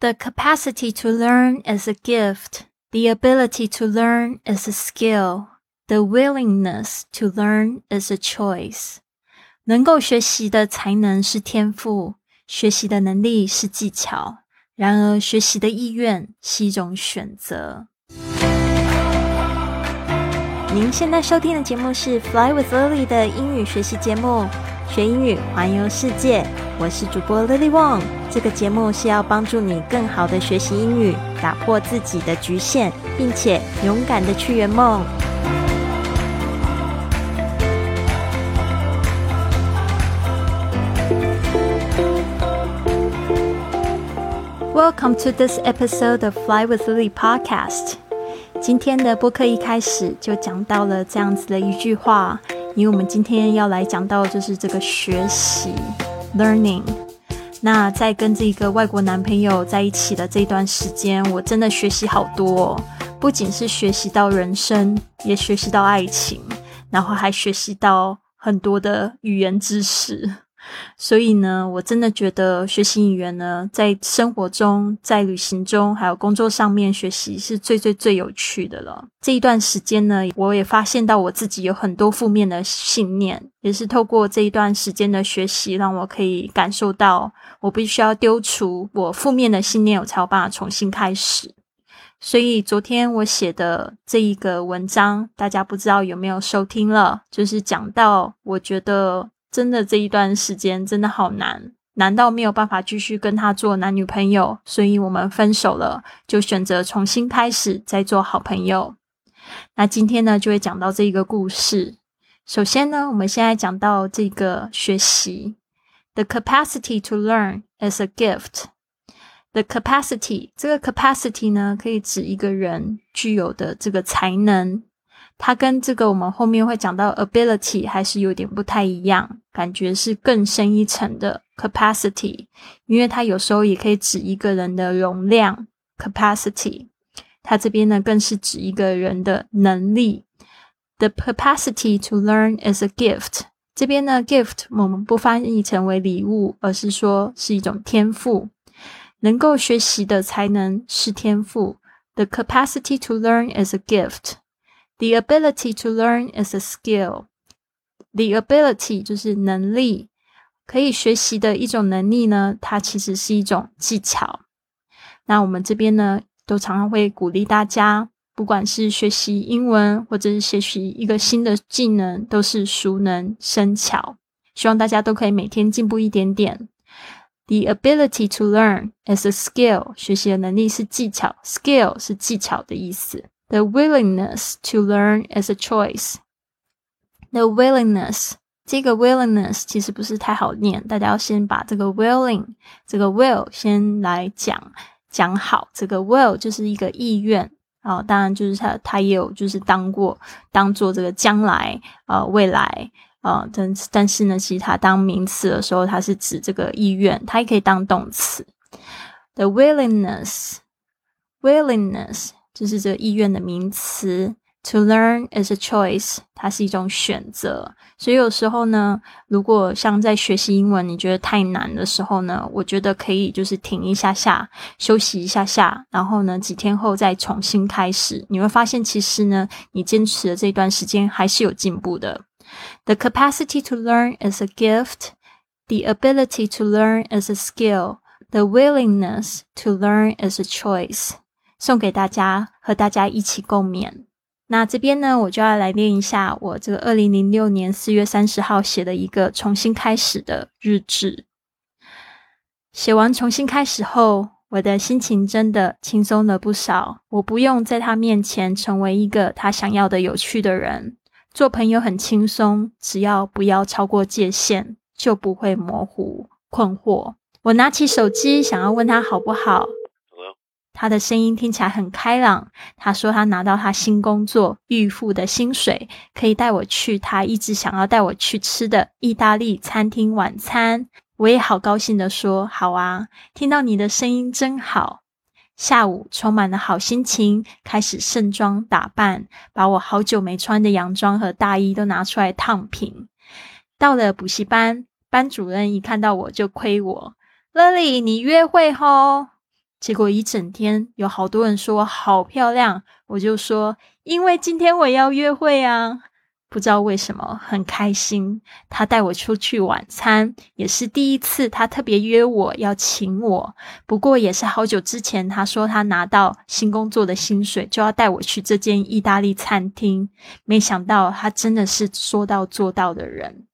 The capacity to learn is a gift. The ability to learn is a skill. The willingness to learn is a choice. 能够学习的才能是天赋，学习的能力是技巧。然而，学习的意愿是一种选择。您现在收听的节目是《Fly with Lily》的英语学习节目， 学英语环游世界。我是主播 Lily Wong。这个节目是要帮助你更好的学习英语，打破自己的局限，并且勇敢的去圆梦。Welcome to this episode of Fly with Lily podcast。今天的播客一开始就讲到了这样子的一句话，因为我们今天要来讲到就是这个学习 （learning）。那在跟这个外国男朋友在一起的这段时间，我真的学习好多，不仅是学习到人生，也学习到爱情，然后还学习到很多的语言知识。所以呢，我真的觉得学习语言呢，在生活中、在旅行中，还有工作上面学习是最最最有趣的了。这一段时间呢，我也发现到我自己有很多负面的信念，也是透过这一段时间的学习，让我可以感受到，我必须要丢除我负面的信念，我才有办法重新开始。所以昨天我写的这一个文章，大家不知道有没有收听了？就是讲到，我觉得。真的这一段时间真的好难，难到没有办法继续跟他做男女朋友，所以我们分手了，就选择重新开始，再做好朋友。那今天呢，就会讲到这一个故事。首先呢，我们现在讲到这个学习，the capacity to learn is a gift。the capacity 这个 capacity 呢，可以指一个人具有的这个才能。它跟这个我们后面会讲到 ability 还是有点不太一样，感觉是更深一层的 capacity，因为它有时候也可以指一个人的容量 capacity，它这边呢更是指一个人的能力。The capacity to learn is a gift，这边呢 gift 我们不翻译成为礼物，而是说是一种天赋，能够学习的才能是天赋。The capacity to learn is a gift。The ability to learn is a skill. The ability 就是能力，可以学习的一种能力呢，它其实是一种技巧。那我们这边呢，都常常会鼓励大家，不管是学习英文或者是学习一个新的技能，都是熟能生巧。希望大家都可以每天进步一点点。The ability to learn is a skill. 学习的能力是技巧，skill 是技巧的意思。The willingness to learn is a choice. The willingness 这个 willingness 其实不是太好念，大家要先把这个 willing 这个 will 先来讲讲好。这个 will 就是一个意愿啊，当然就是它它也有就是当过当做这个将来啊未来啊，但但是呢，其实它当名词的时候，它是指这个意愿，它也可以当动词。The willingness willingness 就是这个意愿的名词。To learn is a choice，它是一种选择。所以有时候呢，如果像在学习英文，你觉得太难的时候呢，我觉得可以就是停一下下，休息一下下，然后呢，几天后再重新开始。你会发现，其实呢，你坚持的这段时间还是有进步的。The capacity to learn is a gift. The ability to learn is a skill. The willingness to learn is a choice. 送给大家，和大家一起共勉。那这边呢，我就要来念一下我这个二零零六年四月三十号写的一个重新开始的日志。写完重新开始后，我的心情真的轻松了不少。我不用在他面前成为一个他想要的有趣的人，做朋友很轻松，只要不要超过界限，就不会模糊困惑。我拿起手机，想要问他好不好。他的声音听起来很开朗。他说他拿到他新工作预付的薪水，可以带我去他一直想要带我去吃的意大利餐厅晚餐。我也好高兴的说：“好啊，听到你的声音真好。”下午充满了好心情，开始盛装打扮，把我好久没穿的洋装和大衣都拿出来烫平。到了补习班，班主任一看到我就亏我：“Lily，你约会吼？”结果一整天有好多人说我好漂亮，我就说因为今天我要约会啊。不知道为什么很开心，他带我出去晚餐，也是第一次。他特别约我要请我，不过也是好久之前。他说他拿到新工作的薪水，就要带我去这间意大利餐厅。没想到他真的是说到做到的人。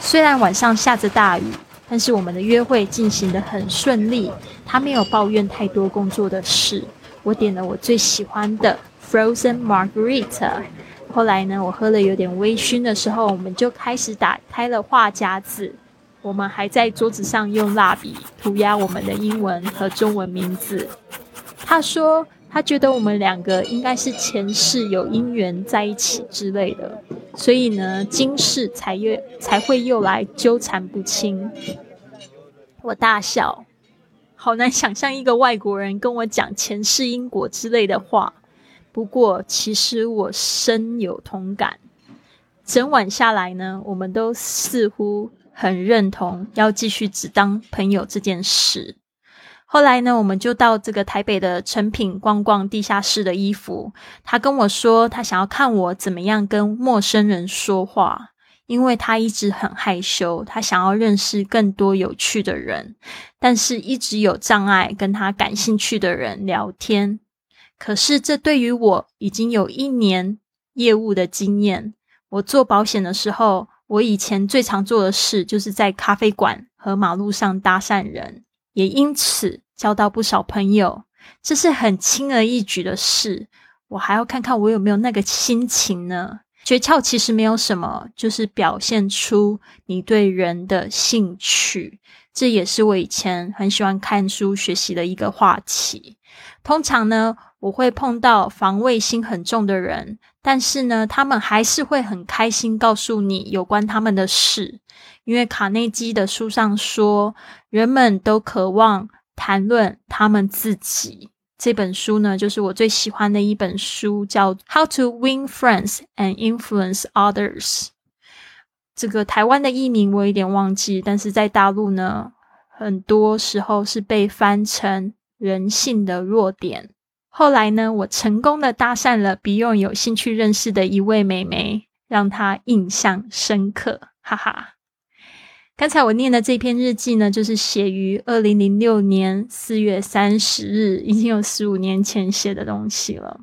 虽然晚上下着大雨，但是我们的约会进行的很顺利。他没有抱怨太多工作的事。我点了我最喜欢的 Frozen Margarita。后来呢，我喝了有点微醺的时候，我们就开始打开了话匣子。我们还在桌子上用蜡笔涂鸦我们的英文和中文名字。他说他觉得我们两个应该是前世有姻缘在一起之类的，所以呢，今世才又才会又来纠缠不清。我大笑，好难想象一个外国人跟我讲前世因果之类的话。不过，其实我深有同感。整晚下来呢，我们都似乎很认同要继续只当朋友这件事。后来呢，我们就到这个台北的成品逛逛地下室的衣服。他跟我说，他想要看我怎么样跟陌生人说话，因为他一直很害羞，他想要认识更多有趣的人，但是一直有障碍跟他感兴趣的人聊天。可是，这对于我已经有一年业务的经验。我做保险的时候，我以前最常做的事就是在咖啡馆和马路上搭讪人，也因此交到不少朋友。这是很轻而易举的事。我还要看看我有没有那个心情呢？诀窍其实没有什么，就是表现出你对人的兴趣。这也是我以前很喜欢看书学习的一个话题。通常呢。我会碰到防卫心很重的人，但是呢，他们还是会很开心告诉你有关他们的事，因为卡内基的书上说，人们都渴望谈论他们自己。这本书呢，就是我最喜欢的一本书，叫《How to Win Friends and Influence Others》。这个台湾的译名我有点忘记，但是在大陆呢，很多时候是被翻成“人性的弱点”。后来呢，我成功的搭讪了比用有兴趣认识的一位美眉，让她印象深刻，哈哈。刚才我念的这篇日记呢，就是写于二零零六年四月三十日，已经有十五年前写的东西了。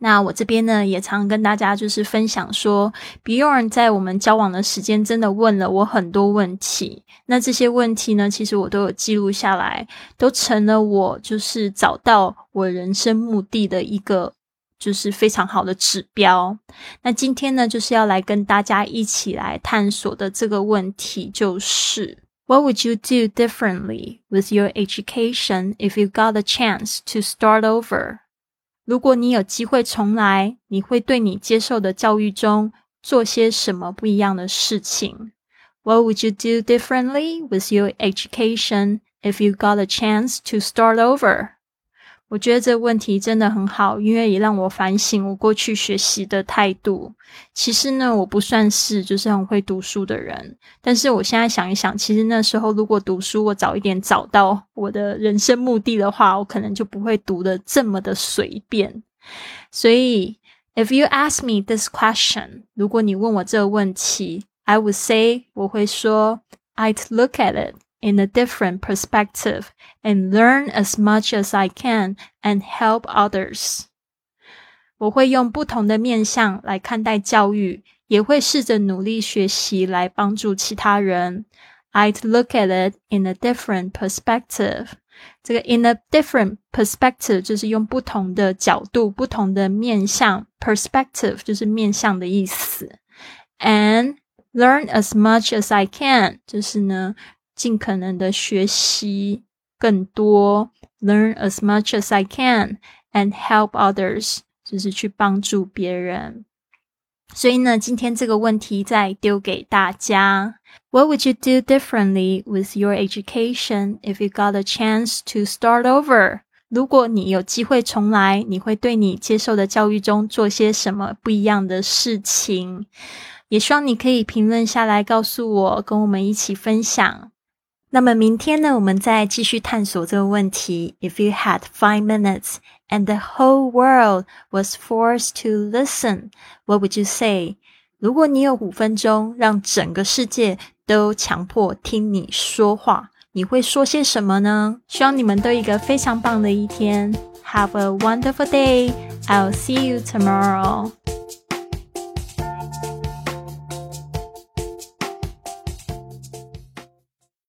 那我这边呢，也常跟大家就是分享说，Bjorn 在我们交往的时间真的问了我很多问题。那这些问题呢，其实我都有记录下来，都成了我就是找到我人生目的的一个就是非常好的指标。那今天呢，就是要来跟大家一起来探索的这个问题，就是 What would you do differently with your education if you got a chance to start over？如果你有机会重来，你会对你接受的教育中做些什么不一样的事情？What would you do differently with your education if you got a chance to start over? 我觉得这个问题真的很好，因为也让我反省我过去学习的态度。其实呢，我不算是就是很会读书的人，但是我现在想一想，其实那时候如果读书，我早一点找到我的人生目的的话，我可能就不会读的这么的随便。所以，if you ask me this question，如果你问我这个问题，I would say，我会说，I'd look at it。in a different perspective and learn as much as I can and help others。我会用不同的面向来看待教育，也会试着努力学习来帮助其他人。I'd look at it in a different perspective。这个 in a different perspective 就是用不同的角度、不同的面向，perspective 就是面向的意思。And learn as much as I can 就是呢。 尽可能的学习更多，learn as much as I can and help others，就是去帮助别人。所以呢，今天这个问题再丢给大家：What would you do differently with your education if you got a chance to start over？如果你有机会重来，你会对你接受的教育中做些什么不一样的事情？也希望你可以评论下来告诉我，跟我们一起分享。 那么明天呢，我们再继续探索这个问题。If you had five minutes and the whole world was forced to listen, what would you say？如果你有五分钟，让整个世界都强迫听你说话，你会说些什么呢？希望你们都一个非常棒的一天。Have a wonderful day. I'll see you tomorrow.